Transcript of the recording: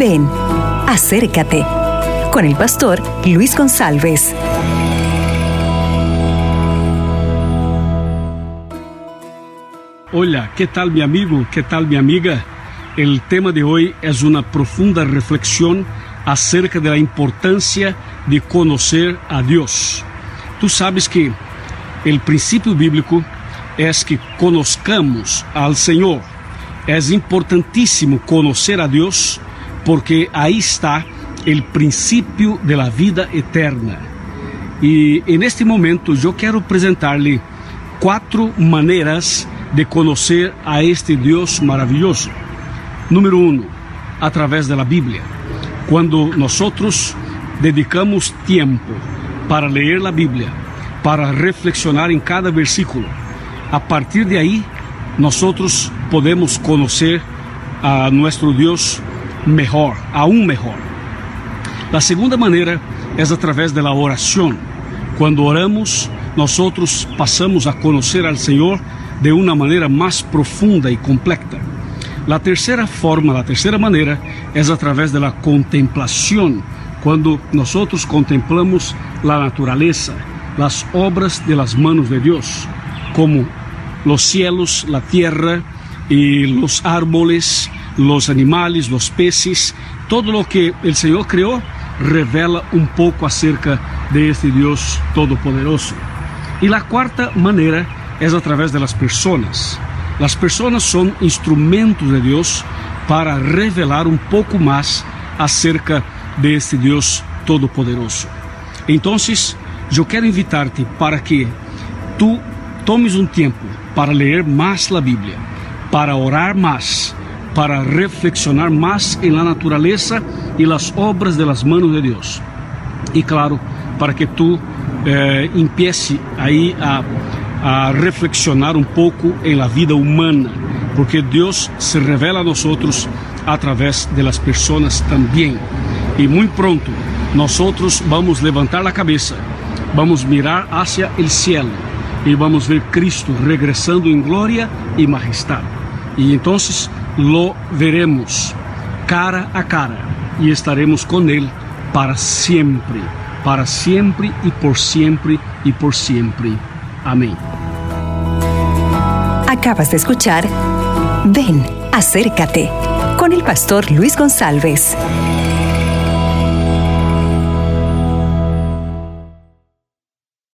Ven, acércate con el pastor Luis González. Hola, ¿qué tal mi amigo? ¿Qué tal mi amiga? El tema de hoy es una profunda reflexión acerca de la importancia de conocer a Dios. Tú sabes que el principio bíblico es que conozcamos al Señor. Es importantísimo conocer a Dios porque ahí está el principio de la vida eterna. Y en este momento yo quiero presentarle cuatro maneras de conocer a este Dios maravilloso. Número uno, a través de la Biblia. Cuando dedicamos tiempo para leer la Biblia, para reflexionar en cada versículo, a partir de ahí nosotros podemos conocer a nuestro Dios mejor, aún mejor. La segunda manera es a través de la oración. Cuando oramos, nosotros pasamos a conocer al Señor de una manera más profunda y completa. La tercera forma, la tercera manera es a través de la contemplación, cuando nosotros contemplamos la naturaleza, las obras de las manos de Dios, como los cielos, la tierra y los árboles, los animales, los peces, todo lo que el Señor creó revela un poco acerca de este Dios todopoderoso. Y la cuarta manera es a través de las personas. Las personas son instrumentos de Dios para revelar un poco más acerca de este Dios todopoderoso. Entonces, yo quiero invitarte para que tú tomes un tiempo para leer más la Biblia, para orar más, para reflexionar más en la naturaleza y las obras de las manos de Dios. Y claro, para que tú eh, empiece ahí a, a reflexionar un poco en la vida humana, porque Dios se revela a nosotros a través de las personas también. Y muy pronto nosotros vamos levantar la cabeza, vamos mirar hacia el cielo y vamos ver Cristo regresando en gloria y majestad. Y entonces lo veremos cara a cara y estaremos con Él para siempre, para siempre y por siempre y por siempre. Amén. Acabas de escuchar Ven, acércate con el pastor Luis González.